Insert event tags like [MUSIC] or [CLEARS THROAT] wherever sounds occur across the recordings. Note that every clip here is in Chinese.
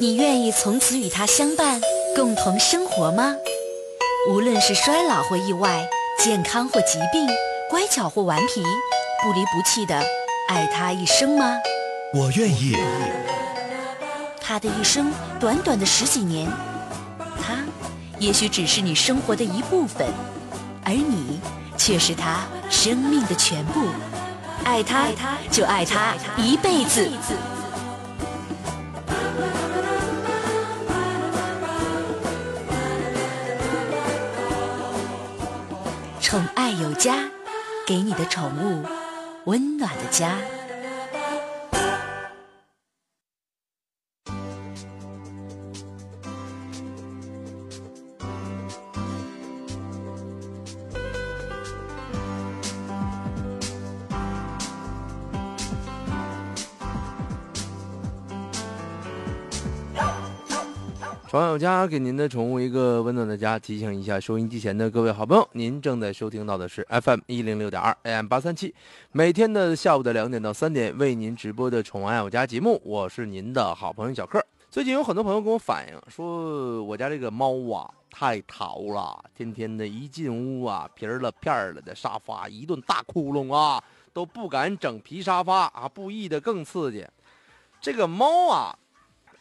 你愿意从此与他相伴，共同生活吗？无论是衰老或意外，健康或疾病，乖巧或顽皮，不离不弃的爱他一生吗？我愿意。他的一生短短的十几年，他也许只是你生活的一部分，而你却是他生命的全部。爱他，就爱他一辈子。宠爱有家，给你的宠物温暖的家。宠爱我家，给您的宠物一个温暖的家。提醒一下收音机前的各位好朋友，您正在收听到的是 FM 一零六点二 AM 八三七，每天的下午的两点到三点为您直播的《宠爱我家》节目，我是您的好朋友小克。最近有很多朋友跟我反映说，我家这个猫啊太淘了，天天的一进屋啊，皮儿了片儿了的沙发一顿大窟窿啊，都不敢整皮沙发啊，布艺的更刺激。这个猫啊，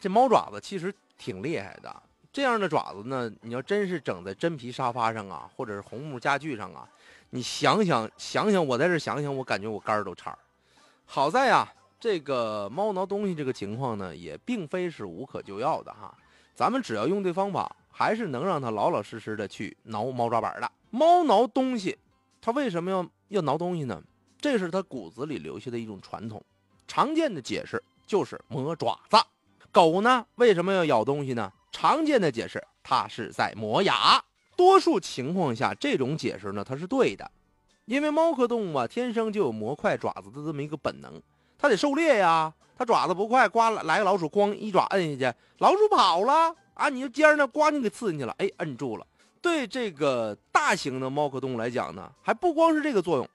这猫爪子其实。挺厉害的，这样的爪子呢，你要真是整在真皮沙发上啊，或者是红木家具上啊，你想想想想，我在这想想，我感觉我肝儿都颤。好在呀，这个猫挠东西这个情况呢，也并非是无可救药的哈。咱们只要用对方法，还是能让它老老实实的去挠猫抓板的。猫挠东西，它为什么要要挠东西呢？这是它骨子里留下的一种传统。常见的解释就是磨爪子。狗呢为什么要咬东西呢？常见的解释，它是在磨牙。多数情况下，这种解释呢，它是对的，因为猫科动物啊，天生就有磨快爪子的这么一个本能，它得狩猎呀。它爪子不快，呱来个老鼠，咣一爪摁下去，老鼠跑了啊，你就尖儿呢，呱你给刺进去了，哎，摁住了。对这个大型的猫科动物来讲呢，还不光是这个作用。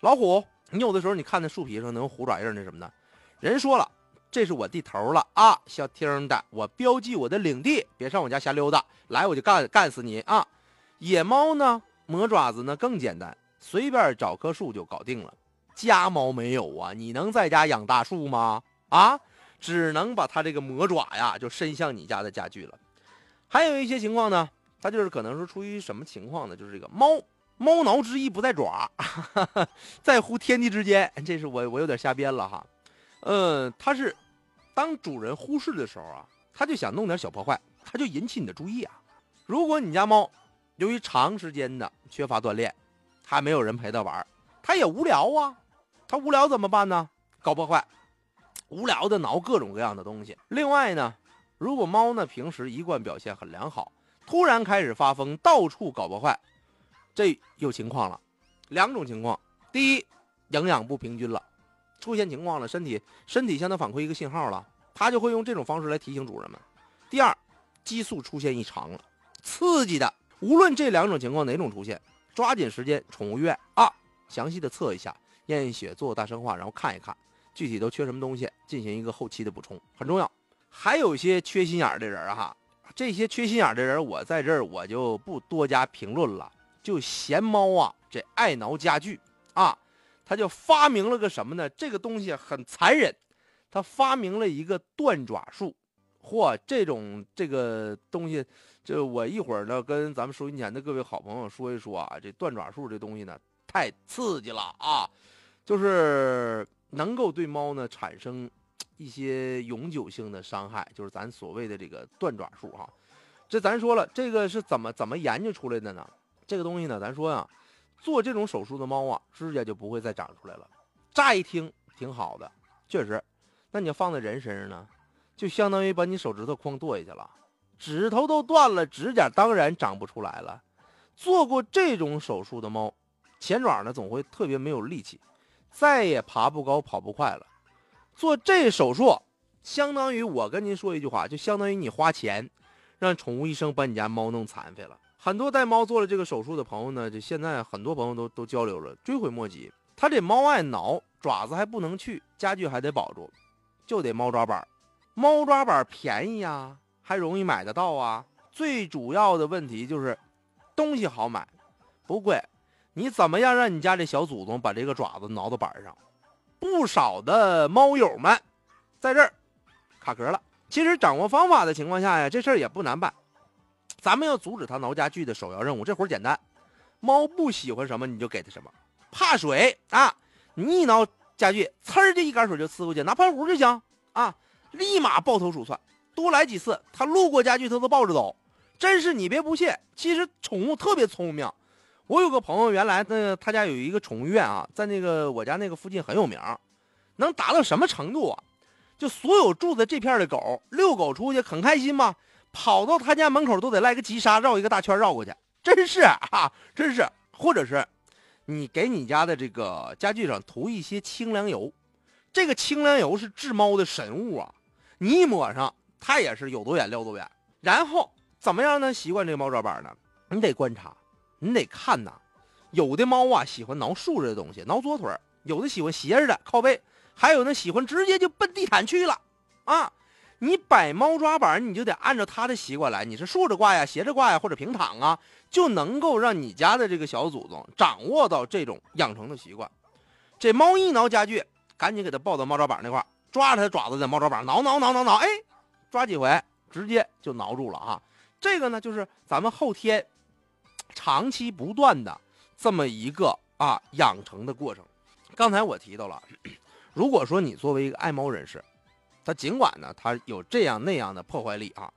老虎，你有的时候你看那树皮上能有虎爪印那什么的，人说了。这是我地头了啊，小听的，我标记我的领地，别上我家瞎溜达，来我就干干死你啊！野猫呢，磨爪子呢更简单，随便找棵树就搞定了。家猫没有啊，你能在家养大树吗？啊，只能把它这个魔爪呀，就伸向你家的家具了。还有一些情况呢，它就是可能是出于什么情况呢？就是这个猫猫挠之意不在爪，哈 [LAUGHS] 哈在乎天地之间。这是我我有点瞎编了哈，嗯，它是。当主人忽视的时候啊，他就想弄点小破坏，他就引起你的注意啊。如果你家猫由于长时间的缺乏锻炼，还没有人陪它玩，它也无聊啊。它无聊怎么办呢？搞破坏，无聊的挠各种各样的东西。另外呢，如果猫呢平时一贯表现很良好，突然开始发疯，到处搞破坏，这有情况了。两种情况：第一，营养不平均了。出现情况了，身体身体向它反馈一个信号了，它就会用这种方式来提醒主人们。第二，激素出现异常了，刺激的。无论这两种情况哪种出现，抓紧时间宠物医院啊，详细的测一下，验血，做大生化，然后看一看具体都缺什么东西，进行一个后期的补充，很重要。还有一些缺心眼儿的人儿哈，这些缺心眼儿的人儿，我在这儿我就不多加评论了，就嫌猫啊这爱挠家具啊。他就发明了个什么呢？这个东西很残忍，他发明了一个断爪术。嚯，这种这个东西，就我一会儿呢跟咱们收音前的各位好朋友说一说啊。这断爪术这东西呢，太刺激了啊！就是能够对猫呢产生一些永久性的伤害，就是咱所谓的这个断爪术哈。这咱说了，这个是怎么怎么研究出来的呢？这个东西呢，咱说呀。做这种手术的猫啊，指甲就不会再长出来了。乍一听挺好的，确实。那你要放在人身上呢，就相当于把你手指头哐剁下去了，指头都断了，指甲当然长不出来了。做过这种手术的猫，前爪呢总会特别没有力气，再也爬不高、跑不快了。做这手术，相当于我跟您说一句话，就相当于你花钱让宠物医生把你家猫弄残废了。很多带猫做了这个手术的朋友呢，就现在很多朋友都都交流了，追悔莫及。他这猫爱挠，爪子还不能去，家具还得保住，就得猫抓板。猫抓板便宜呀，还容易买得到啊。最主要的问题就是东西好买，不贵。你怎么样让你家这小祖宗把这个爪子挠到板上？不少的猫友们在这儿卡壳了。其实掌握方法的情况下呀，这事儿也不难办。咱们要阻止它挠家具的首要任务，这活简单。猫不喜欢什么你就给它什么。怕水啊，你一挠家具，呲儿就一杆水就呲过去，拿喷壶就行啊，立马抱头鼠窜。多来几次，它路过家具它都抱着走。真是你别不信，其实宠物特别聪明。我有个朋友，原来那他家有一个宠物院啊，在那个我家那个附近很有名，能达到什么程度啊？就所有住在这片的狗，遛狗出去很开心嘛，跑到他家门口都得来个急刹，绕一个大圈绕过去。真是啊，[LAUGHS] 真是。或者是，你给你家的这个家具上涂一些清凉油，这个清凉油是治猫的神物啊！你一抹上，它也是有多远撂多远。然后怎么样能？习惯这个猫抓板呢？你得观察。你得看呐，有的猫啊喜欢挠竖着的东西，挠左腿有的喜欢斜着的靠背，还有那喜欢直接就奔地毯去了，啊！你摆猫抓板，你就得按照它的习惯来，你是竖着挂呀、斜着挂呀，或者平躺啊，就能够让你家的这个小祖宗掌握到这种养成的习惯。这猫一挠家具，赶紧给它抱到猫抓板那块抓着它爪子在猫抓板挠挠挠挠挠，哎，抓几回直接就挠住了啊！这个呢，就是咱们后天。长期不断的这么一个啊养成的过程，刚才我提到了，如果说你作为一个爱猫人士，它尽管呢它有这样那样的破坏力啊，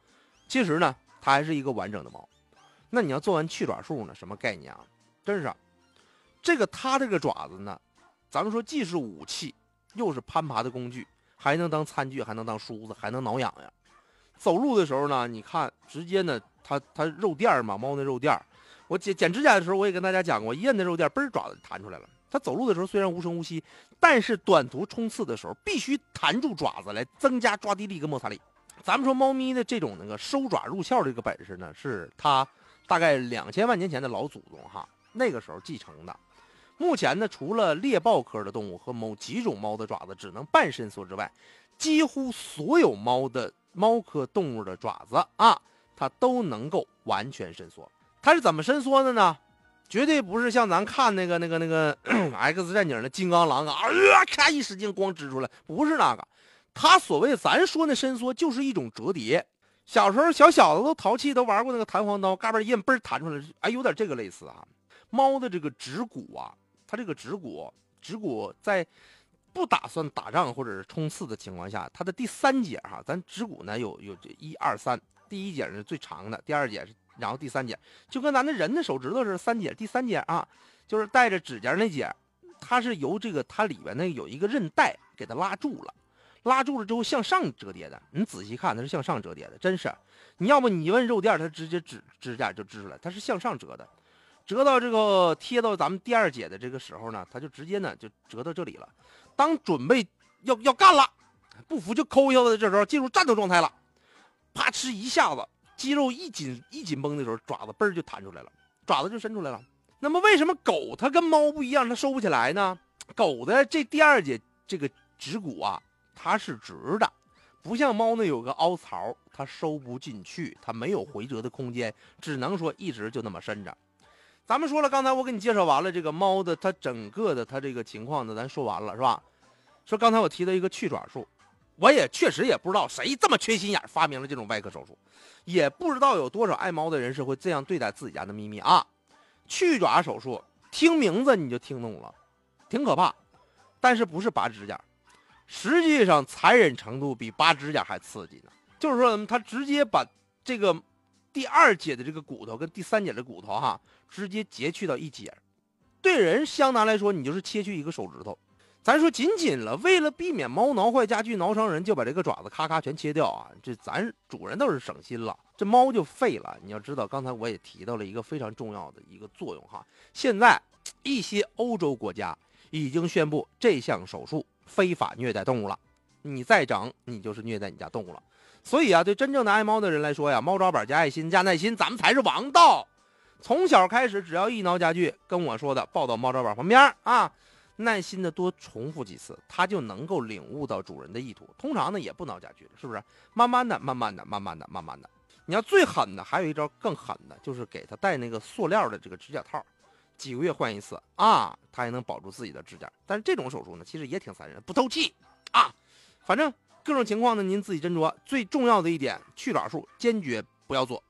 其实呢它还是一个完整的猫。那你要做完去爪术呢，什么概念啊？真是，这个它这个爪子呢，咱们说既是武器，又是攀爬的工具，还能当餐具，还能当梳子，还能挠痒痒。走路的时候呢，你看直接呢，它它肉垫儿嘛，猫那肉垫儿。我剪剪指甲的时候，我也跟大家讲过，一摁那肉垫，嘣爪子弹出来了。它走路的时候虽然无声无息，但是短途冲刺的时候必须弹住爪子来增加抓地力跟摩擦力。咱们说猫咪的这种那个收爪入鞘这个本事呢，是它大概两千万年前的老祖宗哈那个时候继承的。目前呢，除了猎豹科的动物和某几种猫的爪子只能半伸缩之外，几乎所有猫的猫科动物的爪子啊，它都能够完全伸缩。它是怎么伸缩的呢？绝对不是像咱看那个、那个、那个 [CLEARS THROAT] X 战警的金刚狼啊，啊，咔一使劲光支出来，不是那个。他所谓咱说那伸缩，就是一种折叠。小时候小小子都淘气，都玩过那个弹簧刀，嘎嘣一摁，嘣弹出来，哎，有点这个类似啊。猫的这个指骨啊，它这个指骨，指骨在不打算打仗或者是冲刺的情况下，它的第三节哈，咱指骨呢有有这一二三，第一节是最长的，第二节是。然后第三节就跟咱的人的手指头是三节，第三节啊，就是带着指甲那节，它是由这个它里边那有一个韧带给它拉住了，拉住了之后向上折叠的。你仔细看，它是向上折叠的，真是。你要不你问肉垫，它直接指指甲就支出来，它是向上折的，折到这个贴到咱们第二节的这个时候呢，它就直接呢就折到这里了。当准备要要干了，不服就抠一下子，这时候进入战斗状态了，啪哧一下子。肌肉一紧一紧绷的时候，爪子嘣儿就弹出来了，爪子就伸出来了。那么为什么狗它跟猫不一样，它收不起来呢？狗的这第二节这个指骨啊，它是直的，不像猫那有个凹槽，它收不进去，它没有回折的空间，只能说一直就那么伸着。咱们说了，刚才我给你介绍完了这个猫的它整个的它这个情况呢，咱说完了是吧？说刚才我提到一个去爪术。我也确实也不知道谁这么缺心眼发明了这种外科手术，也不知道有多少爱猫的人士会这样对待自己家的咪咪啊！去爪手术，听名字你就听懂了，挺可怕，但是不是拔指甲，实际上残忍程度比拔指甲还刺激呢。就是说，他直接把这个第二节的这个骨头跟第三节的骨头哈，直接截去到一节，对人相当来说，你就是切去一个手指头。咱说仅仅了，为了避免猫挠坏家具、挠伤人，就把这个爪子咔咔全切掉啊！这咱主人倒是省心了，这猫就废了。你要知道，刚才我也提到了一个非常重要的一个作用哈。现在一些欧洲国家已经宣布这项手术非法虐待动物了，你再整，你就是虐待你家动物了。所以啊，对真正的爱猫的人来说呀，猫抓板加爱心加耐心，咱们才是王道。从小开始，只要一挠家具，跟我说的，抱到猫抓板旁边啊。耐心的多重复几次，它就能够领悟到主人的意图。通常呢，也不挠家具，是不是？慢慢的，慢慢的，慢慢的，慢慢的。你要最狠的，还有一招更狠的，就是给它戴那个塑料的这个指甲套，几个月换一次啊，它还能保住自己的指甲。但是这种手术呢，其实也挺残忍，不透气啊。反正各种情况呢，您自己斟酌。最重要的一点，去爪术坚决不要做。